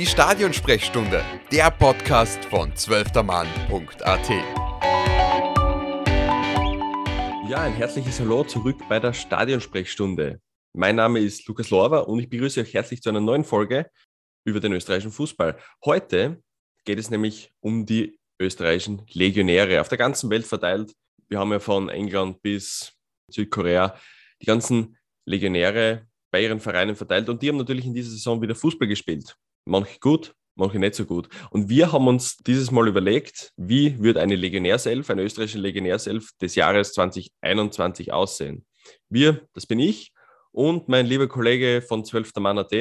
Die Stadionsprechstunde, der Podcast von zwölftermann.at. Ja, ein herzliches Hallo zurück bei der Stadionsprechstunde. Mein Name ist Lukas Lorber und ich begrüße euch herzlich zu einer neuen Folge über den österreichischen Fußball. Heute geht es nämlich um die österreichischen Legionäre auf der ganzen Welt verteilt. Wir haben ja von England bis Südkorea die ganzen Legionäre bei ihren Vereinen verteilt und die haben natürlich in dieser Saison wieder Fußball gespielt. Manche gut, manche nicht so gut. Und wir haben uns dieses Mal überlegt, wie wird eine Legionärself, eine österreichische Legionärself des Jahres 2021 aussehen. Wir, das bin ich und mein lieber Kollege von 12. Mann AT,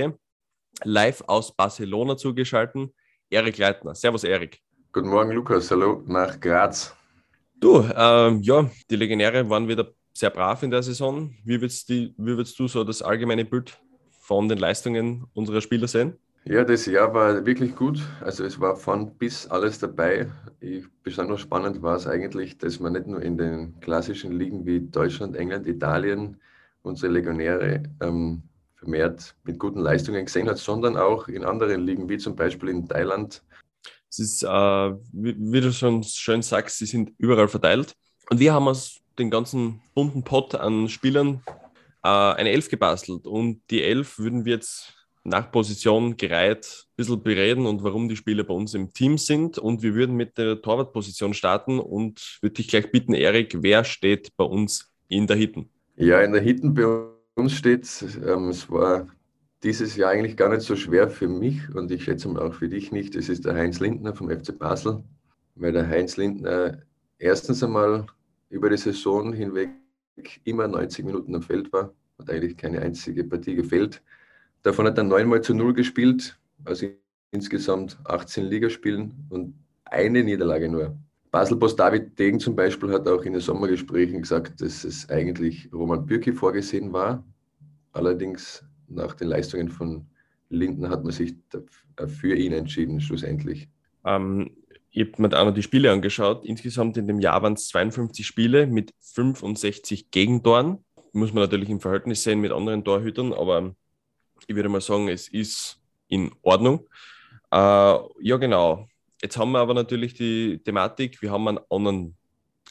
live aus Barcelona zugeschaltet, Erik Leitner. Servus, Erik. Guten Morgen, Lukas. Hallo nach Graz. Du, ähm, ja, die Legionäre waren wieder sehr brav in der Saison. Wie würdest, die, wie würdest du so das allgemeine Bild von den Leistungen unserer Spieler sehen? Ja, das Jahr war wirklich gut. Also es war von bis alles dabei. Ich, besonders spannend war es eigentlich, dass man nicht nur in den klassischen Ligen wie Deutschland, England, Italien unsere Legionäre ähm, vermehrt mit guten Leistungen gesehen hat, sondern auch in anderen Ligen, wie zum Beispiel in Thailand. Es ist, äh, wie, wie, du schon schön sagst, sie sind überall verteilt. Und wir haben aus den ganzen bunten Pot an Spielern äh, eine Elf gebastelt. Und die Elf würden wir jetzt nach Position gereiht ein bisschen bereden und warum die Spieler bei uns im Team sind. Und wir würden mit der Torwartposition starten und würde dich gleich bitten, Erik, wer steht bei uns in der Hitten? Ja, in der Hitten bei uns steht, ähm, es war dieses Jahr eigentlich gar nicht so schwer für mich und ich schätze mal auch für dich nicht. Es ist der Heinz Lindner vom FC Basel, weil der Heinz Lindner erstens einmal über die Saison hinweg immer 90 Minuten am Feld war, hat eigentlich keine einzige Partie gefällt. Davon hat er neunmal zu null gespielt, also insgesamt 18 Ligaspielen und eine Niederlage nur. Basel-Boss David Degen zum Beispiel hat auch in den Sommergesprächen gesagt, dass es eigentlich Roman Bürki vorgesehen war. Allerdings nach den Leistungen von Linden hat man sich für ihn entschieden, schlussendlich. Ähm, ich habe mir da noch die Spiele angeschaut. Insgesamt in dem Jahr waren es 52 Spiele mit 65 Gegentoren. Muss man natürlich im Verhältnis sehen mit anderen Torhütern, aber ich würde mal sagen, es ist in Ordnung. Äh, ja, genau. Jetzt haben wir aber natürlich die Thematik, wir haben einen anderen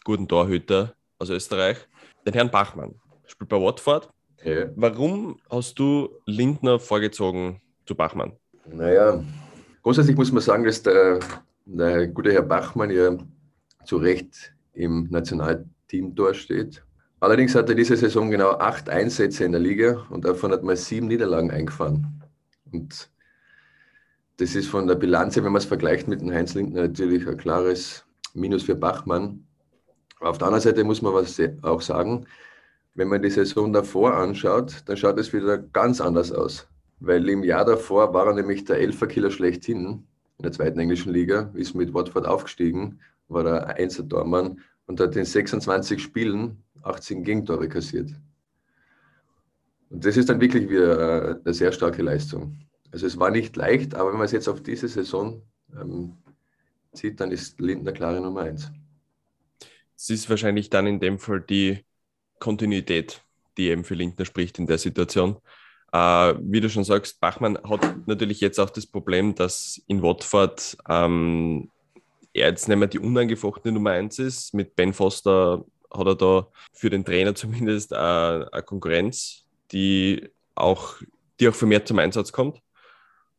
guten Torhüter aus Österreich, den Herrn Bachmann. Spielt bei Watford. Ja. Warum hast du Lindner vorgezogen zu Bachmann? Naja, grundsätzlich muss man sagen, dass der, der gute Herr Bachmann ja zu Recht im Nationalteam steht. Allerdings hat er diese Saison genau acht Einsätze in der Liga und davon hat man sieben Niederlagen eingefahren. Und das ist von der Bilanz wenn man es vergleicht mit dem Heinz Lindner, natürlich ein klares Minus für Bachmann. Auf der anderen Seite muss man was auch sagen, wenn man die Saison davor anschaut, dann schaut es wieder ganz anders aus. Weil im Jahr davor war er nämlich der Elferkiller schlechthin in der zweiten englischen Liga, ist mit Watford aufgestiegen, war der Einser-Tormann und hat in 26 Spielen 18 Gegentore kassiert. Und das ist dann wirklich wieder äh, eine sehr starke Leistung. Also es war nicht leicht, aber wenn man es jetzt auf diese Saison ähm, zieht, dann ist Lindner klare Nummer eins. Es ist wahrscheinlich dann in dem Fall die Kontinuität, die eben für Lindner spricht in der Situation. Äh, wie du schon sagst, Bachmann hat natürlich jetzt auch das Problem, dass in Watford ähm, er jetzt nicht mehr die unangefochtene Nummer eins ist. Mit Ben Foster hat er da für den Trainer zumindest äh, eine Konkurrenz, die auch, die auch vermehrt zum Einsatz kommt.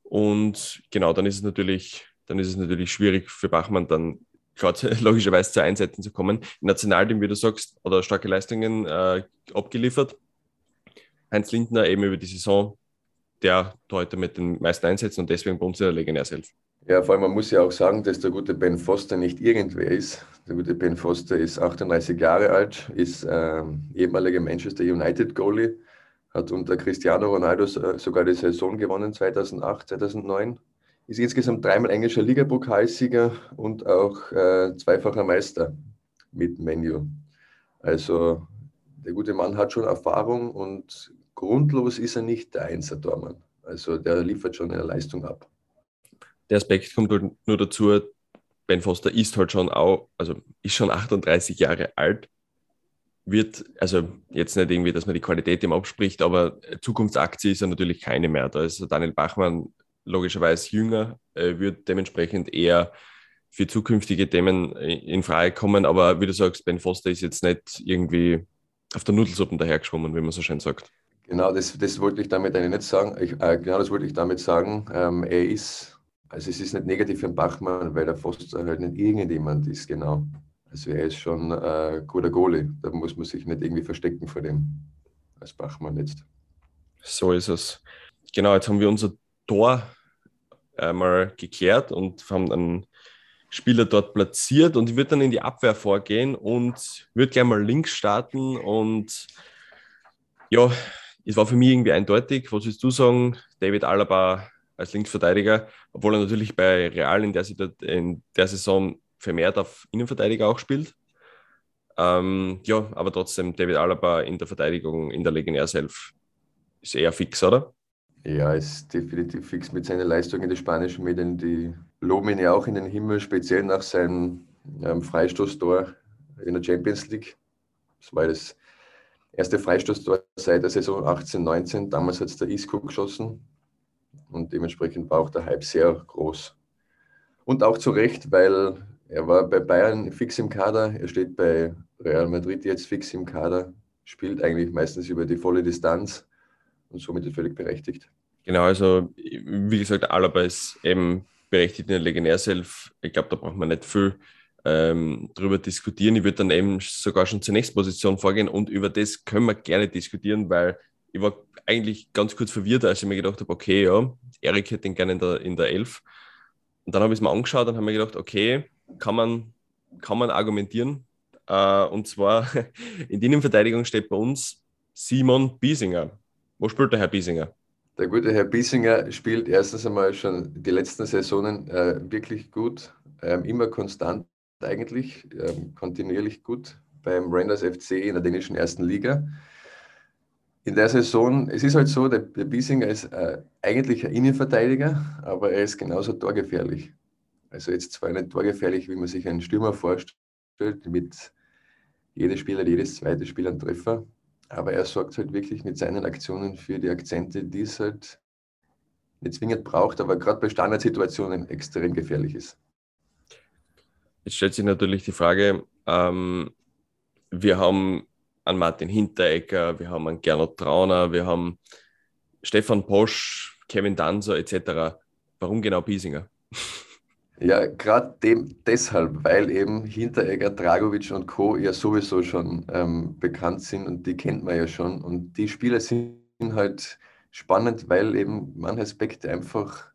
Und genau, dann ist es natürlich, dann ist es natürlich schwierig für Bachmann dann gerade logischerweise zu Einsätzen zu kommen. Im Nationalteam, wie du sagst, oder starke Leistungen äh, abgeliefert. Heinz Lindner eben über die Saison der heute mit den meisten Einsätzen und deswegen bei uns in der Legionär. Ja, vor allem, man muss ja auch sagen, dass der gute Ben Foster nicht irgendwer ist. Der gute Ben Foster ist 38 Jahre alt, ist ähm, ehemaliger Manchester United Goalie, hat unter Cristiano Ronaldo sogar die Saison gewonnen 2008, 2009, ist insgesamt dreimal englischer Ligapokalsieger und auch äh, zweifacher Meister mit Menu. Also der gute Mann hat schon Erfahrung und grundlos ist er nicht der Einser-Tormann. Also der liefert schon eine Leistung ab der Aspekt kommt halt nur dazu, Ben Foster ist halt schon auch, also ist schon 38 Jahre alt, wird, also jetzt nicht irgendwie, dass man die Qualität ihm abspricht, aber Zukunftsaktie ist ja natürlich keine mehr. Da ist Daniel Bachmann logischerweise jünger, äh, wird dementsprechend eher für zukünftige Themen in Frage kommen. Aber wie du sagst, Ben Foster ist jetzt nicht irgendwie auf der Nudelsuppe dahergeschwommen, wie man so schön sagt. Genau, das, das wollte ich damit eigentlich nicht sagen. Ich, äh, genau das wollte ich damit sagen. Ähm, er ist, also es ist nicht negativ für den Bachmann, weil der Foster halt nicht irgendjemand ist, genau. Also er ist schon äh, guter Goalie. Da muss man sich nicht irgendwie verstecken vor dem, als Bachmann jetzt. So ist es. Genau, jetzt haben wir unser Tor einmal geklärt und haben einen Spieler dort platziert und ich würde dann in die Abwehr vorgehen und würde gerne mal links starten und ja, es war für mich irgendwie eindeutig. Was willst du sagen? David Alaba als Linksverteidiger, obwohl er natürlich bei Real in der, in der Saison vermehrt auf Innenverteidiger auch spielt. Ähm, ja, aber trotzdem David Alaba in der Verteidigung, in der Legionärself ist eher fix, oder? Ja, ist definitiv fix mit seiner Leistung in den spanischen Medien. Die loben ihn ja auch in den Himmel, speziell nach seinem ähm, Freistoßtor in der Champions League. Das war das erste Freistoßtor seit der Saison 18-19. Damals hat es der Isco geschossen und dementsprechend war auch der Hype sehr groß. Und auch zu Recht, weil er war bei Bayern fix im Kader, er steht bei Real Madrid jetzt fix im Kader, spielt eigentlich meistens über die volle Distanz und somit ist völlig berechtigt. Genau, also wie gesagt, Alaba ist eben berechtigt in der Legionärself. Ich glaube, da braucht man nicht viel ähm, drüber diskutieren. Ich würde dann eben sogar schon zur nächsten Position vorgehen und über das können wir gerne diskutieren, weil ich war eigentlich ganz kurz verwirrt, als ich mir gedacht habe, okay, ja, Erik hätte ihn gerne in der, in der Elf. Und dann habe ich es mir angeschaut und habe mir gedacht, okay, kann man, kann man argumentieren. Äh, und zwar in der Innenverteidigung steht bei uns Simon Biesinger. Wo spielt der Herr Biesinger? Der gute Herr Biesinger spielt erstens einmal schon die letzten Saisonen äh, wirklich gut, ähm, immer konstant eigentlich, ähm, kontinuierlich gut beim Randers FC in der dänischen ersten Liga. In der Saison, es ist halt so, der, der Biesinger ist äh, eigentlich ein Innenverteidiger, aber er ist genauso torgefährlich. Also jetzt zwar nicht torgefährlich, wie man sich einen Stürmer vorstellt, mit jedes Spieler, jedes zweite Spiel einen Treffer, aber er sorgt halt wirklich mit seinen Aktionen für die Akzente, die es halt nicht zwingend braucht, aber gerade bei Standardsituationen extrem gefährlich ist. Jetzt stellt sich natürlich die Frage, ähm, wir haben einen Martin Hinteregger, wir haben einen Gernot Trauner, wir haben Stefan Posch, Kevin Danzer etc. Warum genau Biesinger? Ja, gerade deshalb, weil eben Hinteregger, Dragovic und Co. ja sowieso schon ähm, bekannt sind und die kennt man ja schon. Und die Spieler sind halt spannend, weil eben manche Aspekte einfach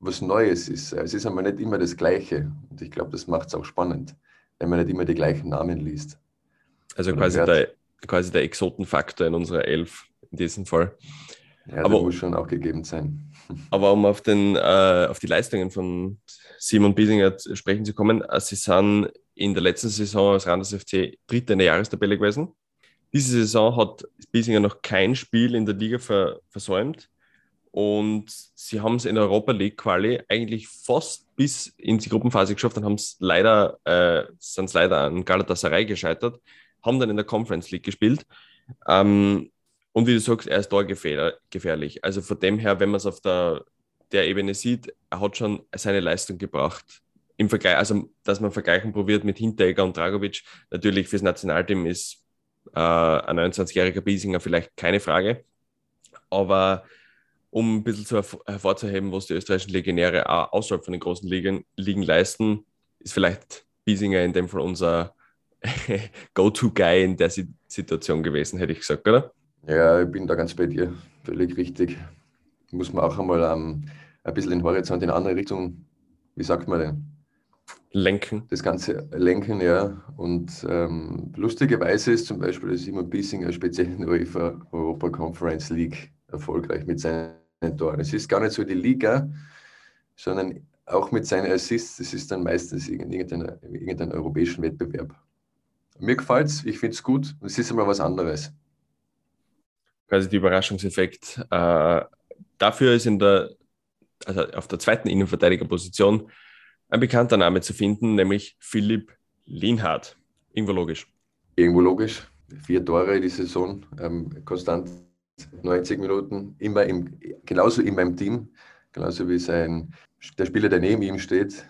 was Neues ist. Es ist einmal nicht immer das Gleiche. Und ich glaube, das macht es auch spannend, wenn man nicht immer die gleichen Namen liest. Also quasi der, quasi der Exotenfaktor in unserer Elf in diesem Fall. Ja, aber muss schon auch gegeben sein. Aber um auf, den, äh, auf die Leistungen von Simon Biesinger sprechen zu kommen. Äh, sie sind in der letzten Saison als Randers FC Dritter in der Jahrestabelle gewesen. Diese Saison hat Biesinger noch kein Spiel in der Liga ver versäumt. Und sie haben es in der Europa League Quali eigentlich fast bis in die Gruppenphase geschafft und haben es leider, äh, sind es leider an Galatasaray gescheitert, haben dann in der Conference League gespielt. Ähm, und wie du sagst, er ist da gefährlich. Also von dem her, wenn man es auf der der Ebene sieht, er hat schon seine Leistung gebracht. Im Vergleich, also dass man vergleichen probiert mit Hinteregger und Dragovic, natürlich fürs Nationalteam ist äh, ein 29-jähriger Biesinger vielleicht keine Frage. Aber um ein bisschen zu hervorzuheben, was die österreichischen Legionäre auch außerhalb von den großen Ligen, Ligen leisten, ist vielleicht Biesinger in dem Fall unser Go-To-Guy in der Situation gewesen, hätte ich gesagt, oder? Ja, ich bin da ganz bei dir. Völlig richtig. Muss man auch einmal ähm, ein bisschen den Horizont in andere Richtung, wie sagt man denn? Lenken. Das Ganze lenken, ja. Und ähm, lustigerweise ist zum Beispiel der Simon Bissinger speziell in der UEFA Europa Conference League erfolgreich mit seinen Toren. Es ist gar nicht so die Liga, sondern auch mit seinen Assists. Es ist dann meistens in irgendeinem irgendein europäischen Wettbewerb. Mir gefällt es, ich finde es gut es ist immer was anderes. Quasi der Überraschungseffekt. Äh, dafür ist in der also auf der zweiten Innenverteidigerposition ein bekannter Name zu finden, nämlich Philipp Lienhardt. Irgendwo logisch. Irgendwo logisch. Vier Tore die Saison, ähm, konstant 90 Minuten, immer im, genauso in meinem Team. genauso wie sein, der Spieler, der neben ihm steht.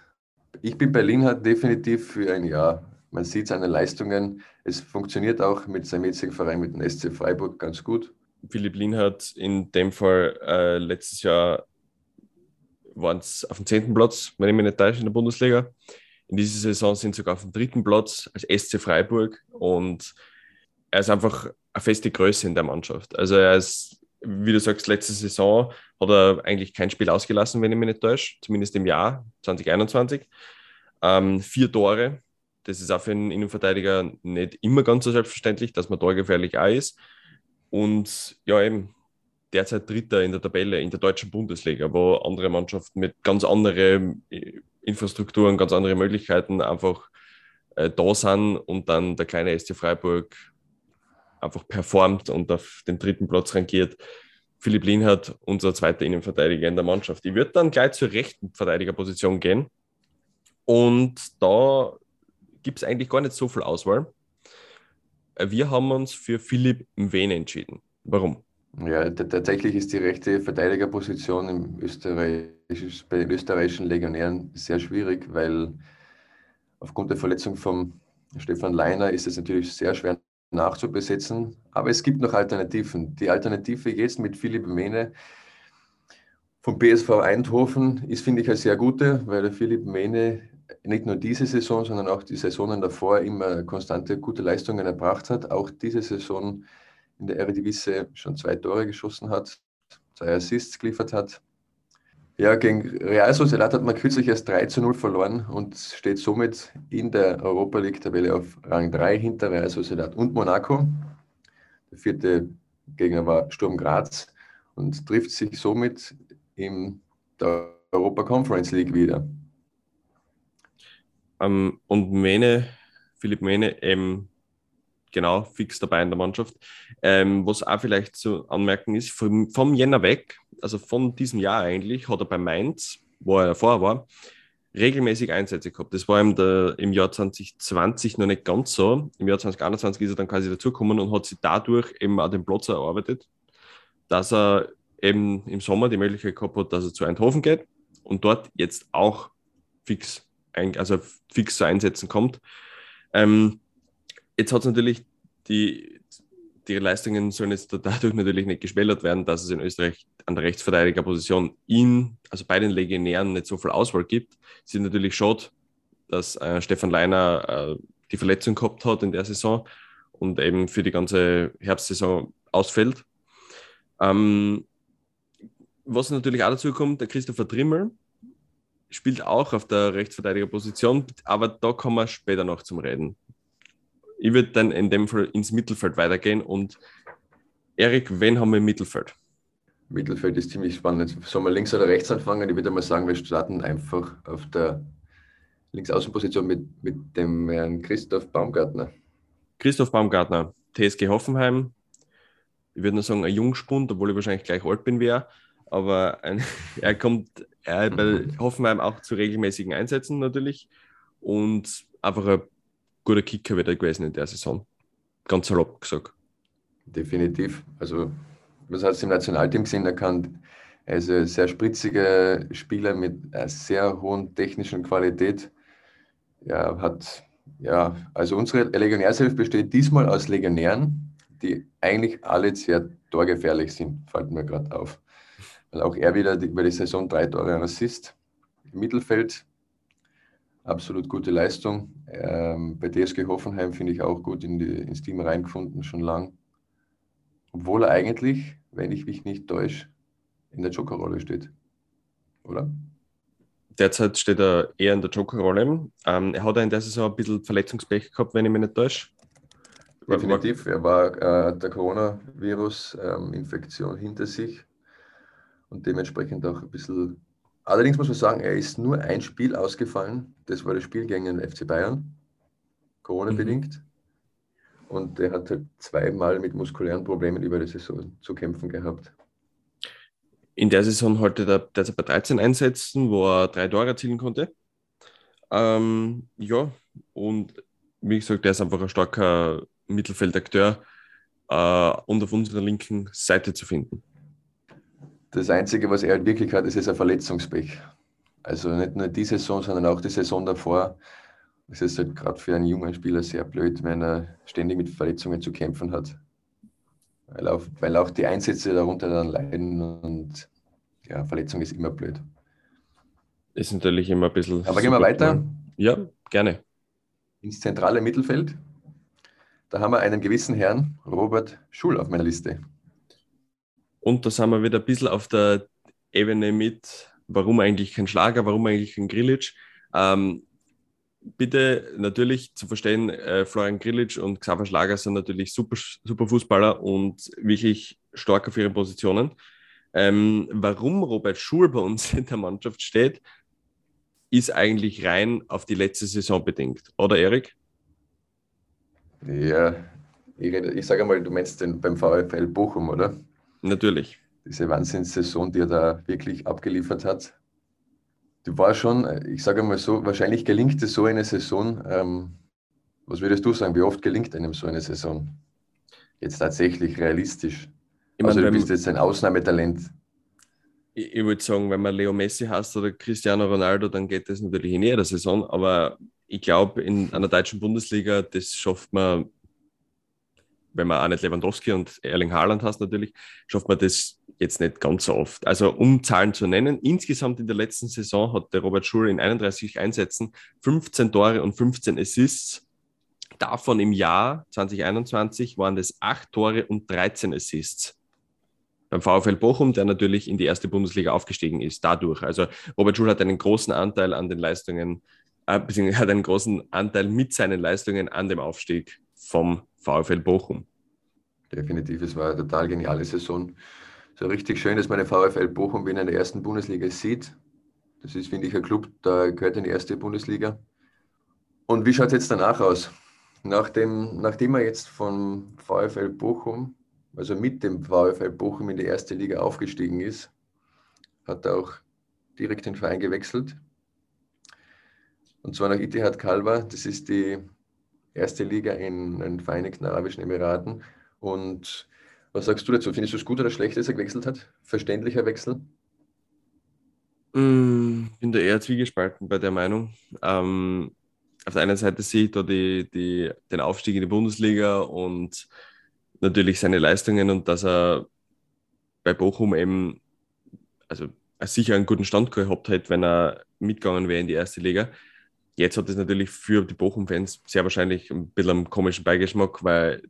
Ich bin Berlin hat definitiv für ein Jahr. Man sieht seine Leistungen. Es funktioniert auch mit seinem jetzigen Verein, mit dem SC Freiburg, ganz gut. Philipp Lin hat in dem Fall äh, letztes Jahr waren es auf dem zehnten Platz, wenn ich mich nicht täusche, in der Bundesliga. In dieser Saison sind sie sogar auf dem dritten Platz als SC Freiburg und er ist einfach eine feste Größe in der Mannschaft. Also er ist, wie du sagst, letzte Saison hat er eigentlich kein Spiel ausgelassen, wenn ich mich nicht täusche, zumindest im Jahr 2021. Ähm, vier Tore, das ist auch für einen Innenverteidiger nicht immer ganz so selbstverständlich, dass man torgefährlich auch ist. Und ja, eben derzeit Dritter in der Tabelle in der deutschen Bundesliga, wo andere Mannschaften mit ganz anderen äh, Infrastrukturen, ganz andere Möglichkeiten einfach äh, da sind und dann der kleine SC Freiburg einfach performt und auf den dritten Platz rangiert. Philipp Lienhardt, unser zweiter Innenverteidiger in der Mannschaft. Ich würde dann gleich zur rechten Verteidigerposition gehen. Und da gibt es eigentlich gar nicht so viel Auswahl. Äh, wir haben uns für Philipp Mwene entschieden. Warum? Ja, tatsächlich ist die rechte Verteidigerposition im Österreich, bei den österreichischen Legionären sehr schwierig, weil aufgrund der Verletzung von Stefan Leiner ist es natürlich sehr schwer nachzubesetzen. Aber es gibt noch Alternativen. Die Alternative jetzt mit Philipp Mene vom BSV Eindhoven ist, finde ich, eine sehr gute, weil der Philipp Mene nicht nur diese Saison, sondern auch die Saisonen davor immer konstante gute Leistungen erbracht hat. Auch diese Saison in der Eredivisie schon zwei Tore geschossen hat, zwei Assists geliefert hat. Ja, gegen Real Sociedad hat man kürzlich erst 3 zu 0 verloren und steht somit in der Europa League-Tabelle auf Rang 3 hinter Real Sociedad und Monaco. Der vierte Gegner war Sturm Graz und trifft sich somit in der Europa Conference League wieder. Ähm, und Mene, Philipp Mene, ähm, genau fix dabei in der Mannschaft. Ähm, was auch vielleicht zu anmerken ist, vom, vom Jänner weg, also von diesem Jahr eigentlich, hat er bei Mainz, wo er vorher war, regelmäßig Einsätze gehabt. Das war im, der, im Jahr 2020 noch nicht ganz so. Im Jahr 2021 ist er dann quasi dazugekommen und hat sich dadurch eben auch den Platz erarbeitet, dass er eben im Sommer die Möglichkeit gehabt hat, dass er zu Eindhoven geht und dort jetzt auch fix, also fix zu Einsätzen kommt. Ähm, Jetzt hat es natürlich die, die Leistungen sollen jetzt dadurch natürlich nicht geschmälert werden, dass es in Österreich an der Rechtsverteidigerposition in, also bei den Legionären nicht so viel Auswahl gibt. Es ist natürlich schade, dass äh, Stefan Leiner äh, die Verletzung gehabt hat in der Saison und eben für die ganze Herbstsaison ausfällt. Ähm, was natürlich auch dazu kommt, der Christopher Trimmel spielt auch auf der Rechtsverteidigerposition, aber da kommen wir später noch zum Reden. Ich würde dann in dem Fall ins Mittelfeld weitergehen und Erik, wen haben wir im Mittelfeld? Mittelfeld ist ziemlich spannend. Sollen wir links oder rechts anfangen? Ich würde mal sagen, wir starten einfach auf der Linksaußenposition mit, mit dem Herrn Christoph Baumgartner. Christoph Baumgartner, TSG Hoffenheim. Ich würde nur sagen, ein Jungspund, obwohl ich wahrscheinlich gleich alt bin wäre. Aber ein, er kommt er bei Hoffenheim auch zu regelmäßigen Einsätzen natürlich. Und einfach ein guter Kicker wieder gewesen in der Saison. Ganz salopp gesagt. Definitiv. Also, was hat es im Nationalteam gesehen? Er kann, ein sehr spritziger Spieler mit einer sehr hohen technischen Qualität. Er hat, ja, also unsere Legionärshilfe besteht diesmal aus Legionären, die eigentlich alle sehr torgefährlich sind, fällt mir gerade auf. Auch er wieder über die Saison drei Tore Assist. Im Mittelfeld absolut gute Leistung. Ähm, bei DSG Hoffenheim finde ich auch gut in die, ins Team reingefunden, schon lang. Obwohl er eigentlich, wenn ich mich nicht täusche, in der Jokerrolle steht. Oder? Derzeit steht er eher in der Jokerrolle. Ähm, er hat in der Saison ein bisschen Verletzungspech gehabt, wenn ich mich nicht täusche. Definitiv. Er war äh, der Coronavirus-Infektion ähm, hinter sich und dementsprechend auch ein bisschen Allerdings muss man sagen, er ist nur ein Spiel ausgefallen. Das war das Spiel gegen den FC Bayern, Corona-bedingt. Mhm. Und er hat halt zweimal mit muskulären Problemen über die Saison zu kämpfen gehabt. In der Saison heute er derzeit bei 13 Einsätzen, wo er drei Tore erzielen konnte. Ähm, ja, und wie gesagt, er ist einfach ein starker Mittelfeldakteur äh, und auf unserer linken Seite zu finden. Das Einzige, was er halt wirklich hat, ist, ist ein Verletzungspech. Also nicht nur die Saison, sondern auch die Saison davor. Es ist halt gerade für einen jungen Spieler sehr blöd, wenn er ständig mit Verletzungen zu kämpfen hat. Weil auch, weil auch die Einsätze darunter dann leiden und ja, Verletzung ist immer blöd. Ist natürlich immer ein bisschen. Aber gehen wir weiter. Ja, gerne. Ins zentrale Mittelfeld. Da haben wir einen gewissen Herrn, Robert Schul, auf meiner Liste. Und da sind wir wieder ein bisschen auf der Ebene mit, warum eigentlich kein Schlager, warum eigentlich kein Grillitsch. Ähm, bitte natürlich zu verstehen, äh, Florian Grillitsch und Xaver Schlager sind natürlich super, super Fußballer und wirklich stark auf ihren Positionen. Ähm, warum Robert Schul bei uns in der Mannschaft steht, ist eigentlich rein auf die letzte Saison bedingt, oder Erik? Ja, ich, ich sage mal, du meinst den beim VfL Bochum, oder? Natürlich. Diese Wahnsinnssaison, die er da wirklich abgeliefert hat. Du war schon, ich sage mal so, wahrscheinlich gelingt es so eine Saison. Ähm, was würdest du sagen, wie oft gelingt einem so eine Saison? Jetzt tatsächlich realistisch. Ich also, du bist jetzt ein Ausnahmetalent. Ich, ich würde sagen, wenn man Leo Messi hast oder Cristiano Ronaldo, dann geht das natürlich in jeder Saison. Aber ich glaube, in einer deutschen Bundesliga, das schafft man wenn man auch nicht Lewandowski und Erling Haaland hast natürlich, schafft man das jetzt nicht ganz so oft. Also um Zahlen zu nennen, insgesamt in der letzten Saison hat der Robert Schur in 31 Einsätzen 15 Tore und 15 Assists. Davon im Jahr 2021 waren das 8 Tore und 13 Assists. Beim VfL Bochum, der natürlich in die erste Bundesliga aufgestiegen ist, dadurch. Also Robert Schul hat einen großen Anteil an den Leistungen, äh, beziehungsweise hat einen großen Anteil mit seinen Leistungen an dem Aufstieg vom VfL Bochum. Definitiv, es war eine total geniale Saison. So richtig schön, dass man den VfL Bochum in der ersten Bundesliga sieht. Das ist, finde ich, ein Club, der gehört in die erste Bundesliga. Und wie schaut es jetzt danach aus? Nachdem, nachdem er jetzt vom VfL Bochum, also mit dem VfL Bochum in die erste Liga aufgestiegen ist, hat er auch direkt den Verein gewechselt. Und zwar nach Itihad Kalba. Das ist die erste Liga in den Vereinigten Arabischen Emiraten. Und was sagst du dazu? Findest du es gut oder schlecht, dass er gewechselt hat? Verständlicher Wechsel? Mm, bin da eher zwiegespalten bei der Meinung. Ähm, auf der einen Seite sehe ich da die, die, den Aufstieg in die Bundesliga und natürlich seine Leistungen und dass er bei Bochum eben, also sicher einen guten Stand gehabt hätte, wenn er mitgegangen wäre in die erste Liga. Jetzt hat es natürlich für die Bochum-Fans sehr wahrscheinlich ein bisschen einen komischen Beigeschmack, weil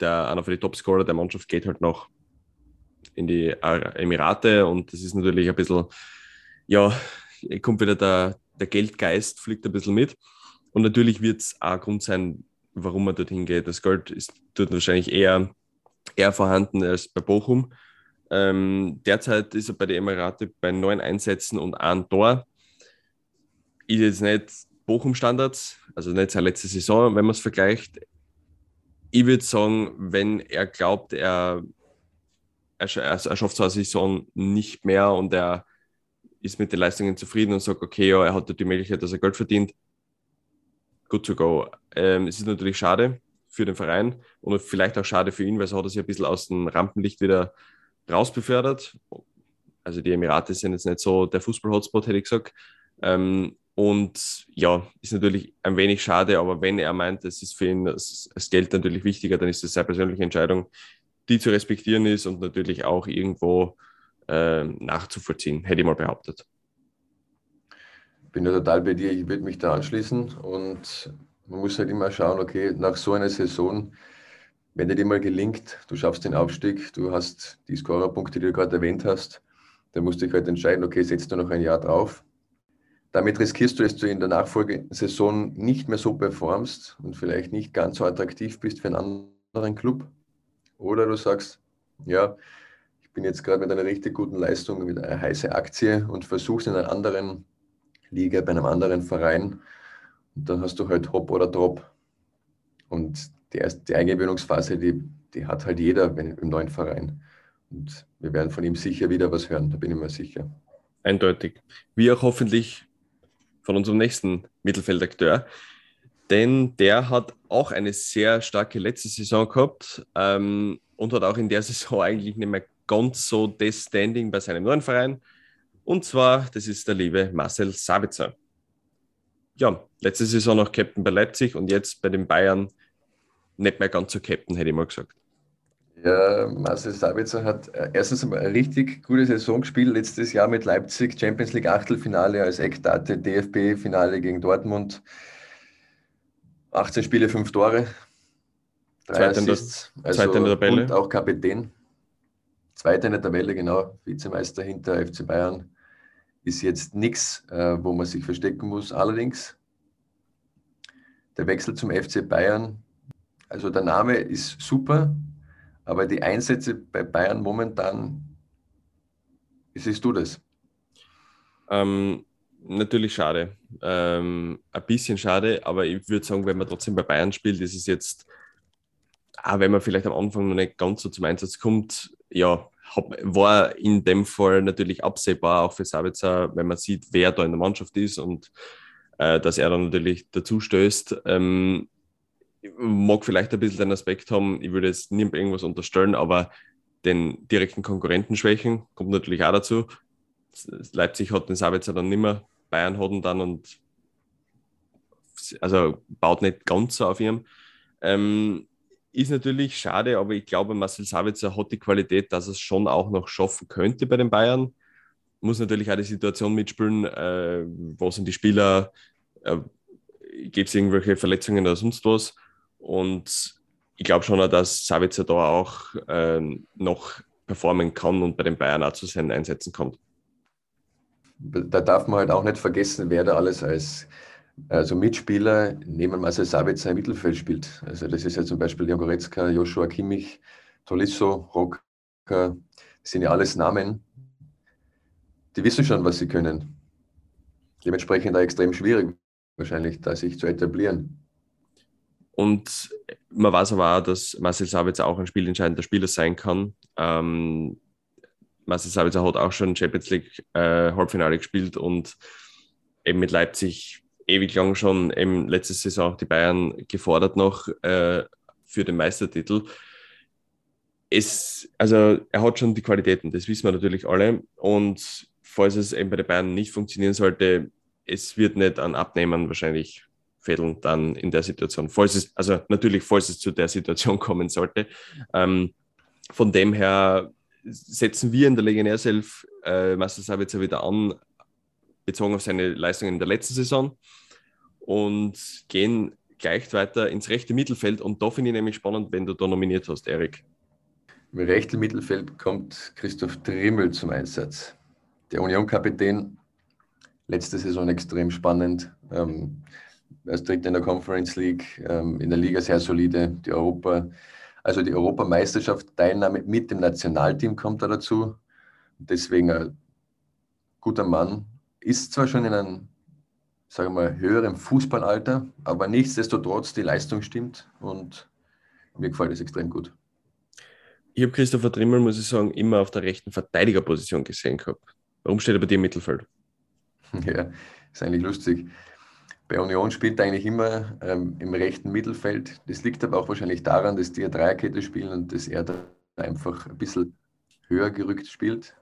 der, einer von den Topscorer der Mannschaft geht halt noch in die Emirate und das ist natürlich ein bisschen, ja, kommt wieder der, der Geldgeist, fliegt ein bisschen mit. Und natürlich wird es auch ein Grund sein, warum man dorthin geht. Das Geld ist dort wahrscheinlich eher, eher vorhanden als bei Bochum. Ähm, derzeit ist er bei den Emirate bei neun Einsätzen und ein Tor ist jetzt nicht Bochum-Standards, also nicht seine letzte Saison, wenn man es vergleicht. Ich würde sagen, wenn er glaubt, er, er, er schafft so eine Saison nicht mehr und er ist mit den Leistungen zufrieden und sagt, okay, ja, er hat die Möglichkeit, dass er Geld verdient, good to go. Ähm, es ist natürlich schade für den Verein und vielleicht auch schade für ihn, weil so hat er sich ein bisschen aus dem Rampenlicht wieder rausbefördert. Also die Emirate sind jetzt nicht so der Fußball-Hotspot, hätte ich gesagt. Ähm, und ja, ist natürlich ein wenig schade, aber wenn er meint, es ist für ihn das, das Geld natürlich wichtiger, dann ist das seine persönliche Entscheidung, die zu respektieren ist und natürlich auch irgendwo äh, nachzuvollziehen, hätte ich mal behauptet. Bin da total bei dir, ich würde mich da anschließen und man muss halt immer schauen, okay, nach so einer Saison, wenn dir mal gelingt, du schaffst den Aufstieg, du hast die Scorerpunkte, die du gerade erwähnt hast, dann musst du dich halt entscheiden, okay, setzt du noch ein Jahr drauf damit riskierst du, dass du in der Nachfolgesaison nicht mehr so performst und vielleicht nicht ganz so attraktiv bist für einen anderen Club. Oder du sagst, ja, ich bin jetzt gerade mit einer richtig guten Leistung, mit einer heißen Aktie und versuchst in einer anderen Liga, bei einem anderen Verein. Und dann hast du halt Hop oder Drop. Und die, erste, die Eingewöhnungsphase, die, die hat halt jeder im neuen Verein. Und wir werden von ihm sicher wieder was hören, da bin ich mir sicher. Eindeutig. Wie auch hoffentlich von unserem nächsten Mittelfeldakteur. Denn der hat auch eine sehr starke letzte Saison gehabt ähm, und hat auch in der Saison eigentlich nicht mehr ganz so das Standing bei seinem neuen Verein. Und zwar, das ist der liebe Marcel Sabitzer. Ja, letzte Saison noch Captain bei Leipzig und jetzt bei den Bayern nicht mehr ganz so Captain, hätte ich mal gesagt. Ja, Marcel Sabitzer hat äh, erstens einmal eine richtig gute Saison gespielt. Letztes Jahr mit Leipzig Champions League Achtelfinale als Eckdate, DFB-Finale gegen Dortmund. 18 Spiele, 5 Tore. Zweiter Assists, also, Zweiter in der Tabelle. Und auch Kapitän. Zweiter in der Tabelle, genau. Vizemeister hinter FC Bayern. Ist jetzt nichts, äh, wo man sich verstecken muss. Allerdings, der Wechsel zum FC Bayern, also der Name ist super, aber die Einsätze bei Bayern momentan, wie siehst du das? Ähm, natürlich schade. Ähm, ein bisschen schade, aber ich würde sagen, wenn man trotzdem bei Bayern spielt, ist es jetzt, auch wenn man vielleicht am Anfang noch nicht ganz so zum Einsatz kommt, ja, war in dem Fall natürlich absehbar, auch für Sabitzer, wenn man sieht, wer da in der Mannschaft ist und äh, dass er dann natürlich dazu stößt. Ähm, mag vielleicht ein bisschen den Aspekt haben, ich würde jetzt niemandem irgendwas unterstellen, aber den direkten Konkurrenten schwächen kommt natürlich auch dazu. Leipzig hat den Sabitzer dann nicht mehr, Bayern hat ihn dann und also baut nicht ganz so auf ihm. Ähm, ist natürlich schade, aber ich glaube, Marcel Sabitzer hat die Qualität, dass er es schon auch noch schaffen könnte bei den Bayern. Muss natürlich auch die Situation mitspielen, äh, wo sind die Spieler, äh, gibt es irgendwelche Verletzungen oder sonst was. Und ich glaube schon, dass Savitzer da auch äh, noch performen kann und bei den Bayern auch zu seinen Einsätzen kommt. Da darf man halt auch nicht vergessen, wer da alles als also Mitspieler neben Marcel Savitzer im Mittelfeld spielt. Also das ist ja zum Beispiel Jan Goretzka, Joshua Kimmich, Tolisso, Rocker. Das sind ja alles Namen, die wissen schon, was sie können. Dementsprechend da extrem schwierig wahrscheinlich, da sich zu etablieren. Und man weiß aber auch, dass Marcel Sabitzer auch ein spielentscheidender Spieler sein kann. Ähm, Marcel Sabitzer hat auch schon Champions League äh, Halbfinale gespielt und eben mit Leipzig ewig lang schon, eben letzte Saison auch die Bayern gefordert noch äh, für den Meistertitel. Es, also er hat schon die Qualitäten, das wissen wir natürlich alle. Und falls es eben bei den Bayern nicht funktionieren sollte, es wird nicht an Abnehmen wahrscheinlich fädeln dann in der Situation, falls es, also natürlich, falls es zu der Situation kommen sollte. Ähm, von dem her setzen wir in der Legionärself äh, Master Sabitzer wieder an, bezogen auf seine Leistungen in der letzten Saison und gehen gleich weiter ins rechte Mittelfeld. Und da finde ich nämlich spannend, wenn du da nominiert hast, Erik. Im rechten Mittelfeld kommt Christoph Trimmel zum Einsatz. Der Union-Kapitän, letzte Saison extrem spannend. Ähm, als Dritter in der Conference League, ähm, in der Liga sehr solide, die Europa, also die Europameisterschaft, Teilnahme mit dem Nationalteam kommt da dazu. Deswegen ein guter Mann, ist zwar schon in einem, sagen wir mal, höheren Fußballalter, aber nichtsdestotrotz die Leistung stimmt und mir gefällt es extrem gut. Ich habe Christopher Trimmel, muss ich sagen, immer auf der rechten Verteidigerposition gesehen gehabt. Warum steht er bei dir im Mittelfeld? Ja, ist eigentlich lustig. Bei Union spielt er eigentlich immer ähm, im rechten Mittelfeld. Das liegt aber auch wahrscheinlich daran, dass die Dreierkette spielen und dass er da einfach ein bisschen höher gerückt spielt.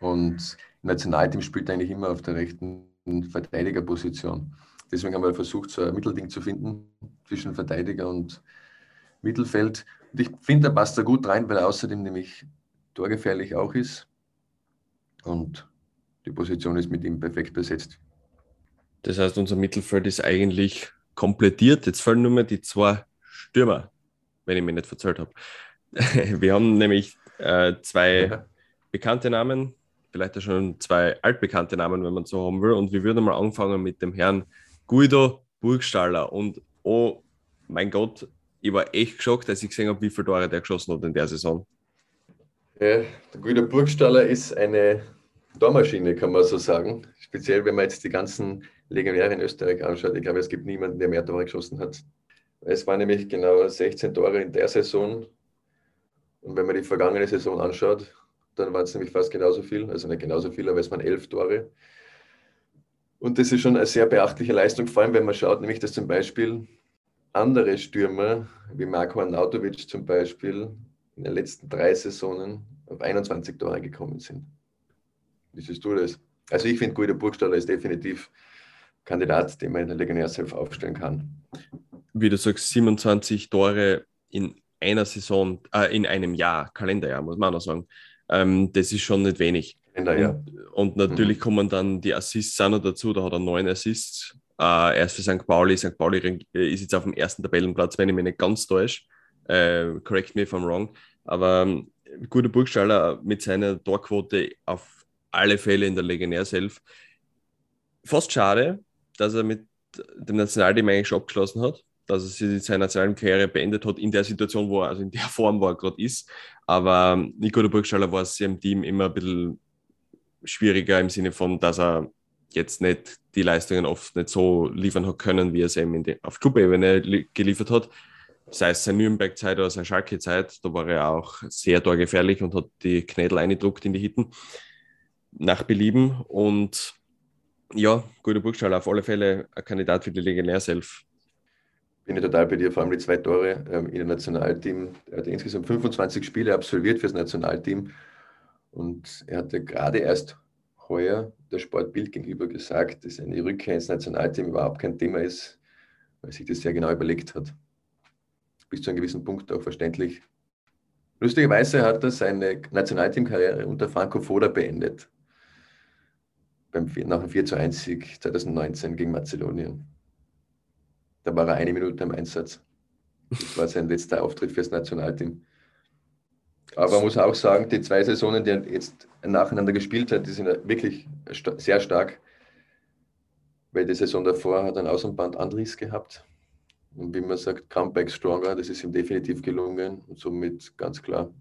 Und im Nationalteam spielt er eigentlich immer auf der rechten Verteidigerposition. Deswegen haben wir versucht, so ein Mittelding zu finden zwischen Verteidiger und Mittelfeld. Und ich finde, er passt da gut rein, weil er außerdem nämlich torgefährlich auch ist. Und die Position ist mit ihm perfekt besetzt. Das heißt, unser Mittelfeld ist eigentlich komplettiert. Jetzt fehlen nur mehr die zwei Stürmer, wenn ich mich nicht verzählt habe. Wir haben nämlich äh, zwei ja. bekannte Namen, vielleicht auch schon zwei altbekannte Namen, wenn man so haben will. Und wir würden mal anfangen mit dem Herrn Guido Burgstaller. Und oh mein Gott, ich war echt geschockt, als ich gesehen habe, wie viele Tore der geschossen hat in der Saison. Ja, der Guido Burgstaller ist eine Tormaschine, kann man so sagen. Speziell, wenn man jetzt die ganzen Legionäre in Österreich anschaut. Ich glaube, es gibt niemanden, der mehr Tore geschossen hat. Es waren nämlich genau 16 Tore in der Saison. Und wenn man die vergangene Saison anschaut, dann waren es nämlich fast genauso viel. Also nicht genauso viel, aber es waren elf Tore. Und das ist schon eine sehr beachtliche Leistung, vor allem wenn man schaut, nämlich dass zum Beispiel andere Stürmer, wie Marko Arnautovic zum Beispiel, in den letzten drei Saisonen auf 21 Tore gekommen sind. Wie siehst du das? Also ich finde, Guido Burgstaller ist definitiv Kandidat, den man in der Legionärself aufstellen kann. Wie du sagst, 27 Tore in einer Saison, äh, in einem Jahr, Kalenderjahr, muss man auch noch sagen. Ähm, das ist schon nicht wenig. Kalenderjahr. Und, und natürlich mhm. kommen dann die Assists auch noch dazu, da hat er neun Assists. Äh, erst für St. Pauli. St. Pauli ist jetzt auf dem ersten Tabellenplatz, wenn ich mich nicht ganz täusche. Äh, correct me if I'm wrong. Aber ähm, guter Burgstaller mit seiner Torquote auf alle Fälle in der Legionärself. Fast schade, dass er mit dem Nationalteam eigentlich schon abgeschlossen hat, dass er sich seine nationalen Karriere beendet hat in der Situation, wo er, also in der Form, wo er gerade ist. Aber ähm, Nico der Burgstaller war es im Team immer ein bisschen schwieriger im Sinne von, dass er jetzt nicht die Leistungen oft nicht so liefern hat können, wie er es eben die, auf Clubebene geliefert hat. Sei es seine Nürnberg-Zeit oder seine Schalke-Zeit, da war er auch sehr torgefährlich und hat die Knädel eingedruckt in die Hitten nach Belieben. Und ja, guter Burgstaller, auf alle Fälle ein Kandidat für die Legionärself. Bin ich total bei dir, vor allem die zwei Tore ähm, in dem Nationalteam. Er hat insgesamt 25 Spiele absolviert für das Nationalteam und er hatte gerade erst heuer der Sportbild gegenüber gesagt, dass eine Rückkehr ins Nationalteam überhaupt kein Thema ist, weil sich das sehr genau überlegt hat. Bis zu einem gewissen Punkt auch verständlich. Lustigerweise hat er seine Nationalteamkarriere unter Franco Foda beendet. Beim, nach dem 4 zu 1 Sieg 2019 gegen Mazedonien. Da war er eine Minute im Einsatz. Das war sein letzter Auftritt fürs Nationalteam. Aber man muss auch sagen, die zwei Saisonen, die er jetzt nacheinander gespielt hat, die sind wirklich sehr stark. Weil die Saison davor hat er einen Außenband Andris gehabt. Und wie man sagt, Comeback Stronger, das ist ihm definitiv gelungen. Und somit ganz klar,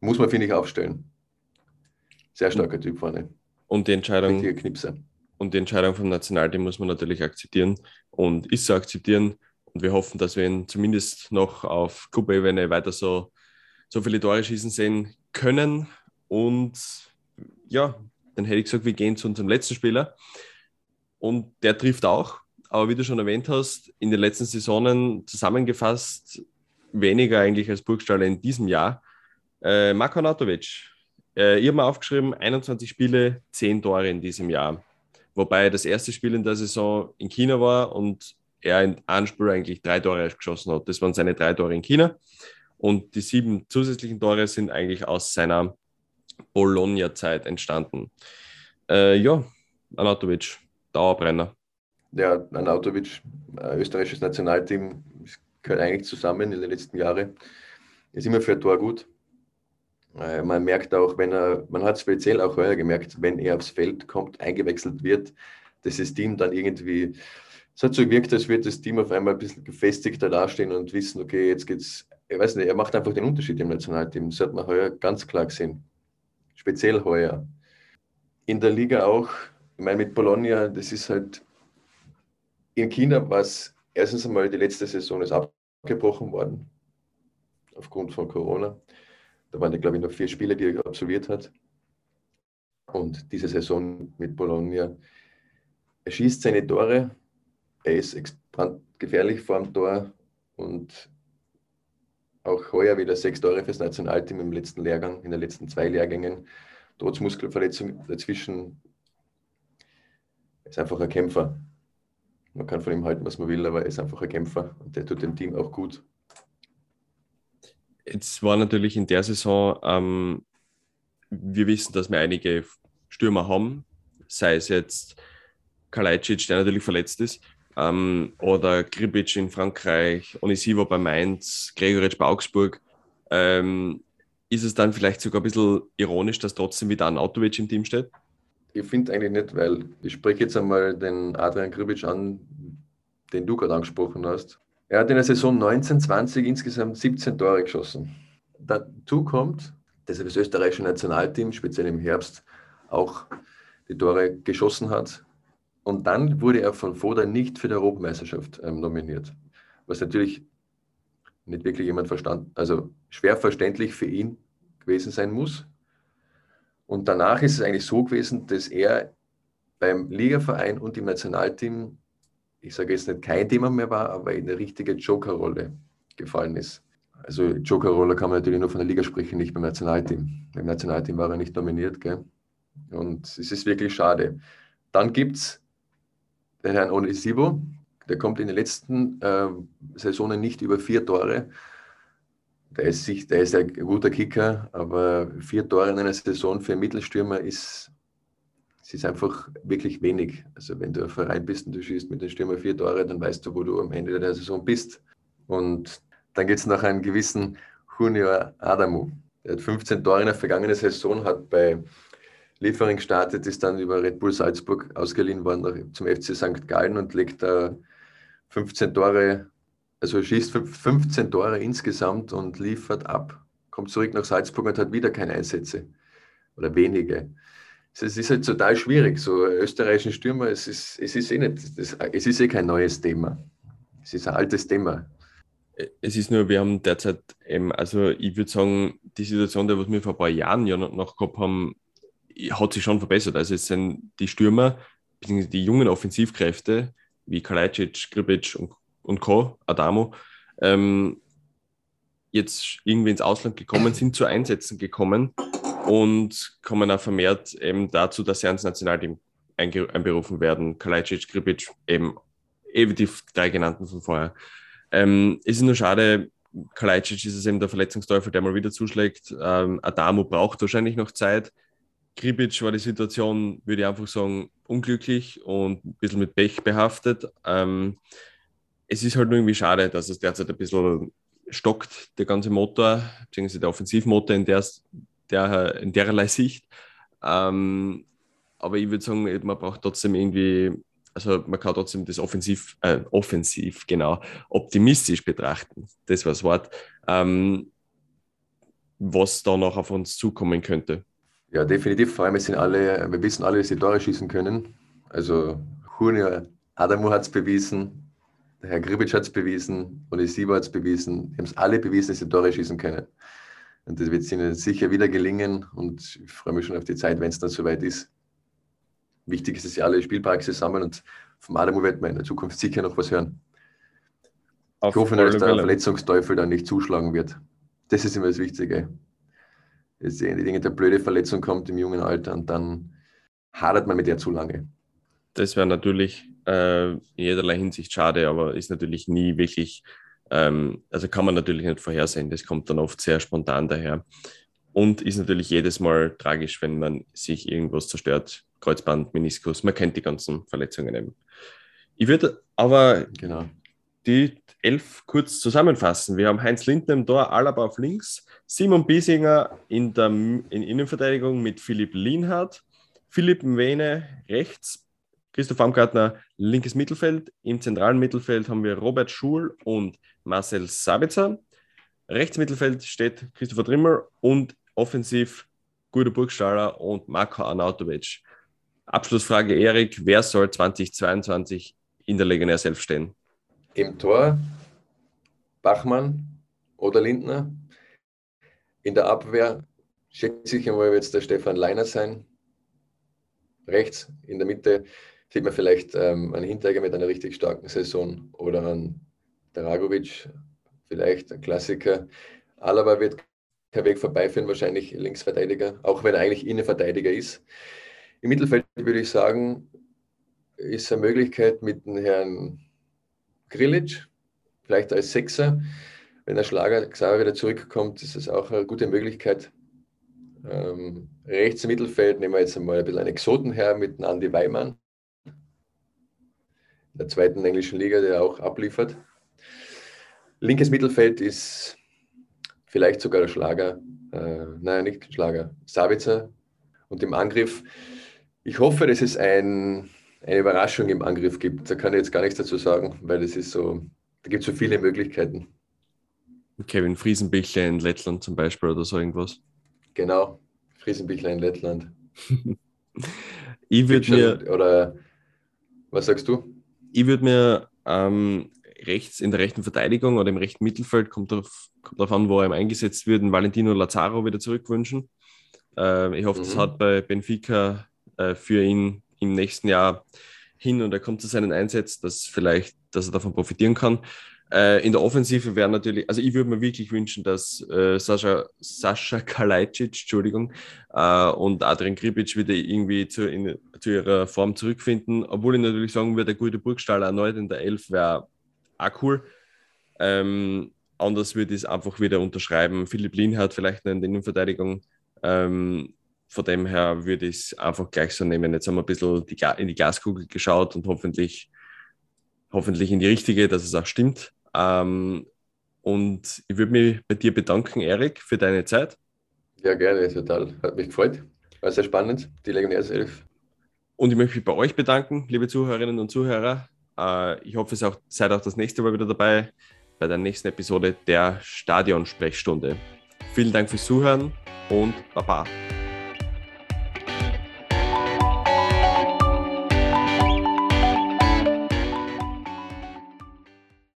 muss man, finde ich, aufstellen. Sehr starker Typ vorne. Und die Entscheidung, und die Entscheidung vom Nationalteam muss man natürlich akzeptieren und ist zu akzeptieren. Und wir hoffen, dass wir ihn zumindest noch auf Clubebene weiter so so viele Tore schießen sehen können. Und ja, dann hätte ich gesagt, wir gehen zu unserem letzten Spieler. Und der trifft auch. Aber wie du schon erwähnt hast, in den letzten Saisonen zusammengefasst weniger eigentlich als Burgstaller in diesem Jahr. Äh, Marko Anatovic. Äh, ich habe mal aufgeschrieben, 21 Spiele, 10 Tore in diesem Jahr. Wobei das erste Spiel in der Saison in China war und er in Anspiel eigentlich drei Tore geschossen hat. Das waren seine drei Tore in China. Und die sieben zusätzlichen Tore sind eigentlich aus seiner Bologna-Zeit entstanden. Äh, ja, Anatovic, Dauerbrenner. Ja, Anatovic, äh, österreichisches Nationalteam, gehört eigentlich zusammen in den letzten Jahren. Ist immer für ein Tor gut. Äh, man merkt auch, wenn er, man hat speziell auch heuer gemerkt, wenn er aufs Feld kommt, eingewechselt wird, dass das Team dann irgendwie, es hat so gewirkt, als würde das Team auf einmal ein bisschen gefestigter dastehen und wissen, okay, jetzt geht es ich weiß nicht, er macht einfach den Unterschied im Nationalteam. Das hat man heuer ganz klar gesehen. Speziell heuer. In der Liga auch, ich meine, mit Bologna, das ist halt, in China war es erstens einmal die letzte Saison ist abgebrochen worden, aufgrund von Corona. Da waren, glaube ich, noch vier Spiele, die er absolviert hat. Und diese Saison mit Bologna, er schießt seine Tore, er ist gefährlich vor dem Tor und auch heuer wieder sechs Tore fürs Nationalteam im letzten Lehrgang, in den letzten zwei Lehrgängen. Trotz Muskelverletzung dazwischen. Er ist einfach ein Kämpfer. Man kann von ihm halten, was man will, aber er ist einfach ein Kämpfer und der tut dem Team auch gut. Jetzt war natürlich in der Saison, ähm, wir wissen, dass wir einige Stürmer haben, sei es jetzt Kalajdzic, der natürlich verletzt ist, ähm, oder Gribic in Frankreich, Onisivo bei Mainz, Gregoritsch bei Augsburg, ähm, ist es dann vielleicht sogar ein bisschen ironisch, dass trotzdem wieder ein Autovic im Team steht? Ich finde eigentlich nicht, weil ich spreche jetzt einmal den Adrian Gribic an, den du gerade angesprochen hast. Er hat in der Saison 1920 insgesamt 17 Tore geschossen. Dazu kommt, dass er das österreichische Nationalteam, speziell im Herbst, auch die Tore geschossen hat. Und dann wurde er von Foda nicht für die Europameisterschaft ähm, nominiert. Was natürlich nicht wirklich jemand verstanden, also schwer verständlich für ihn gewesen sein muss. Und danach ist es eigentlich so gewesen, dass er beim Ligaverein und im Nationalteam, ich sage jetzt nicht kein Thema mehr war, aber in eine richtige Jokerrolle gefallen ist. Also Joker-Roller kann man natürlich nur von der Liga sprechen, nicht beim Nationalteam. Beim Nationalteam war er nicht dominiert. Gell? Und es ist wirklich schade. Dann gibt es den Herrn Onisivo, der kommt in den letzten äh, Saisonen nicht über vier Tore. Der ist, sich, der ist ein guter Kicker, aber vier Tore in einer Saison für einen Mittelstürmer ist, ist einfach wirklich wenig. Also wenn du ein Verein bist und du schießt mit dem Stürmer vier Tore, dann weißt du, wo du am Ende der Saison bist. Und dann geht es nach einem gewissen Junior Adamu. Der hat 15 Tore in der vergangenen Saison, hat bei Liefering gestartet, ist dann über Red Bull Salzburg ausgeliehen worden zum FC St. Gallen und legt da 15 Tore, also schießt 15 Tore insgesamt und liefert ab. Kommt zurück nach Salzburg und hat wieder keine Einsätze oder wenige. Es ist halt total schwierig, so österreichischen Stürmer, es ist, es ist eh nicht, das, es ist eh kein neues Thema. Es ist ein altes Thema. Es ist nur, wir haben derzeit, eben, also ich würde sagen, die Situation, die wir vor ein paar Jahren ja noch gehabt haben, hat sich schon verbessert. Also es sind die Stürmer, beziehungsweise die jungen Offensivkräfte, wie Kalajdzic, Gribic und, und Co., Adamo, ähm, jetzt irgendwie ins Ausland gekommen sind, zu Einsätzen gekommen und kommen auch vermehrt eben dazu, dass sie ans Nationalteam einberufen werden. Kalajdzic, Gribic, eben, eben die drei genannten von vorher. Ähm, es ist nur schade, Kalajdzic ist es eben der Verletzungsteufel, der mal wieder zuschlägt. Ähm, Adamo braucht wahrscheinlich noch Zeit. Kribic war die Situation, würde ich einfach sagen, unglücklich und ein bisschen mit Pech behaftet. Ähm, es ist halt nur irgendwie schade, dass es derzeit ein bisschen stockt, der ganze Motor, beziehungsweise der Offensivmotor in, der, der, in dererlei Sicht. Ähm, aber ich würde sagen, man braucht trotzdem irgendwie, also man kann trotzdem das offensiv, äh, offensiv, genau, optimistisch betrachten. Das war das Wort. Ähm, was da noch auf uns zukommen könnte. Ja, definitiv. Vor allem, sind alle, wir wissen alle, dass sie Tore schießen können. Also Junior Adamu hat es bewiesen, der Herr Gribic hat es bewiesen, Oli Sieber hat es bewiesen. Die haben es alle bewiesen, dass sie Tore schießen können. Und das wird ihnen sicher wieder gelingen und ich freue mich schon auf die Zeit, wenn es dann soweit ist. Wichtig ist, dass sie alle Spielpraxis sammeln und vom Adamu wird man in der Zukunft sicher noch was hören. Auf ich hoffe, dass der Verletzungsteufel dann nicht zuschlagen wird. Das ist immer das Wichtige jetzt irgendeine blöde Verletzung kommt im jungen Alter und dann hadert man mit der zu lange. Das wäre natürlich äh, in jederlei Hinsicht schade, aber ist natürlich nie wirklich, also kann man natürlich nicht vorhersehen. Das kommt dann oft sehr spontan daher. Und ist natürlich jedes Mal tragisch, wenn man sich irgendwas zerstört. Kreuzband, Meniskus, man kennt die ganzen Verletzungen eben. Ich würde aber genau. die elf kurz zusammenfassen. Wir haben Heinz Lindner im Tor, Alaba auf links, Simon Biesinger in der in Innenverteidigung mit Philipp Lienhardt, Philipp Mwene rechts, Christoph Amgartner linkes Mittelfeld. Im zentralen Mittelfeld haben wir Robert Schul und Marcel Sabitzer. Rechts Mittelfeld steht Christopher Trimmer und offensiv Guido Burgstaller und Marco Arnautovic. Abschlussfrage Erik, wer soll 2022 in der Legionär selbst stehen? Im Tor Bachmann oder Lindner. In der Abwehr schätze ich einmal, wird es der Stefan Leiner sein. Rechts in der Mitte sieht man vielleicht ähm, einen Hinteregger mit einer richtig starken Saison oder einen Dragovic, vielleicht ein Klassiker. Alaba wird kein Weg vorbeiführen, wahrscheinlich Linksverteidiger, auch wenn er eigentlich Innenverteidiger ist. Im Mittelfeld würde ich sagen, ist eine Möglichkeit mit dem Herrn Grilic, vielleicht als Sechser wenn der Schlager Xaver wieder zurückkommt, ist es auch eine gute Möglichkeit. Ähm, rechts im Mittelfeld nehmen wir jetzt einmal ein bisschen einen Exoten her mit Andy Weimann, der zweiten englischen Liga, der auch abliefert. Linkes Mittelfeld ist vielleicht sogar der Schlager, äh, nein, nicht Schlager, Sabitzer. Und im Angriff, ich hoffe, dass es ein, eine Überraschung im Angriff gibt. Da kann ich jetzt gar nichts dazu sagen, weil es ist so, da gibt es so viele Möglichkeiten. Kevin Friesenbichler in Lettland zum Beispiel oder so irgendwas. Genau, Friesenbichler in Lettland. ich würde mir. Oder was sagst du? Ich würde mir ähm, rechts in der rechten Verteidigung oder im rechten Mittelfeld, kommt darauf, kommt darauf an, wo er eingesetzt wird, Valentino Lazaro wieder zurückwünschen. Äh, ich hoffe, mhm. das hat bei Benfica äh, für ihn im nächsten Jahr hin und er kommt zu seinen Einsätzen, dass vielleicht, dass er davon profitieren kann. Äh, in der Offensive wäre natürlich, also ich würde mir wirklich wünschen, dass äh, Sascha, Sascha Kalajdzic, Entschuldigung, äh, und Adrian Kribic wieder irgendwie zu, in, zu ihrer Form zurückfinden. Obwohl ich natürlich sagen würde, der gute Burgstaller erneut in der Elf wäre auch cool. Ähm, anders würde ich es einfach wieder unterschreiben. Philipp Lin hat vielleicht in der Innenverteidigung. Ähm, von dem her würde ich es einfach gleich so nehmen. Jetzt haben wir ein bisschen die, in die Gaskugel geschaut und hoffentlich, hoffentlich in die richtige, dass es auch stimmt. Ähm, und ich würde mich bei dir bedanken, Erik, für deine Zeit. Ja, gerne, total. Hat mich gefreut. War sehr spannend, die Legionärself. Und ich möchte mich bei euch bedanken, liebe Zuhörerinnen und Zuhörer. Äh, ich hoffe, ihr seid auch das nächste Mal wieder dabei bei der nächsten Episode der Stadionsprechstunde. Vielen Dank fürs Zuhören und Baba.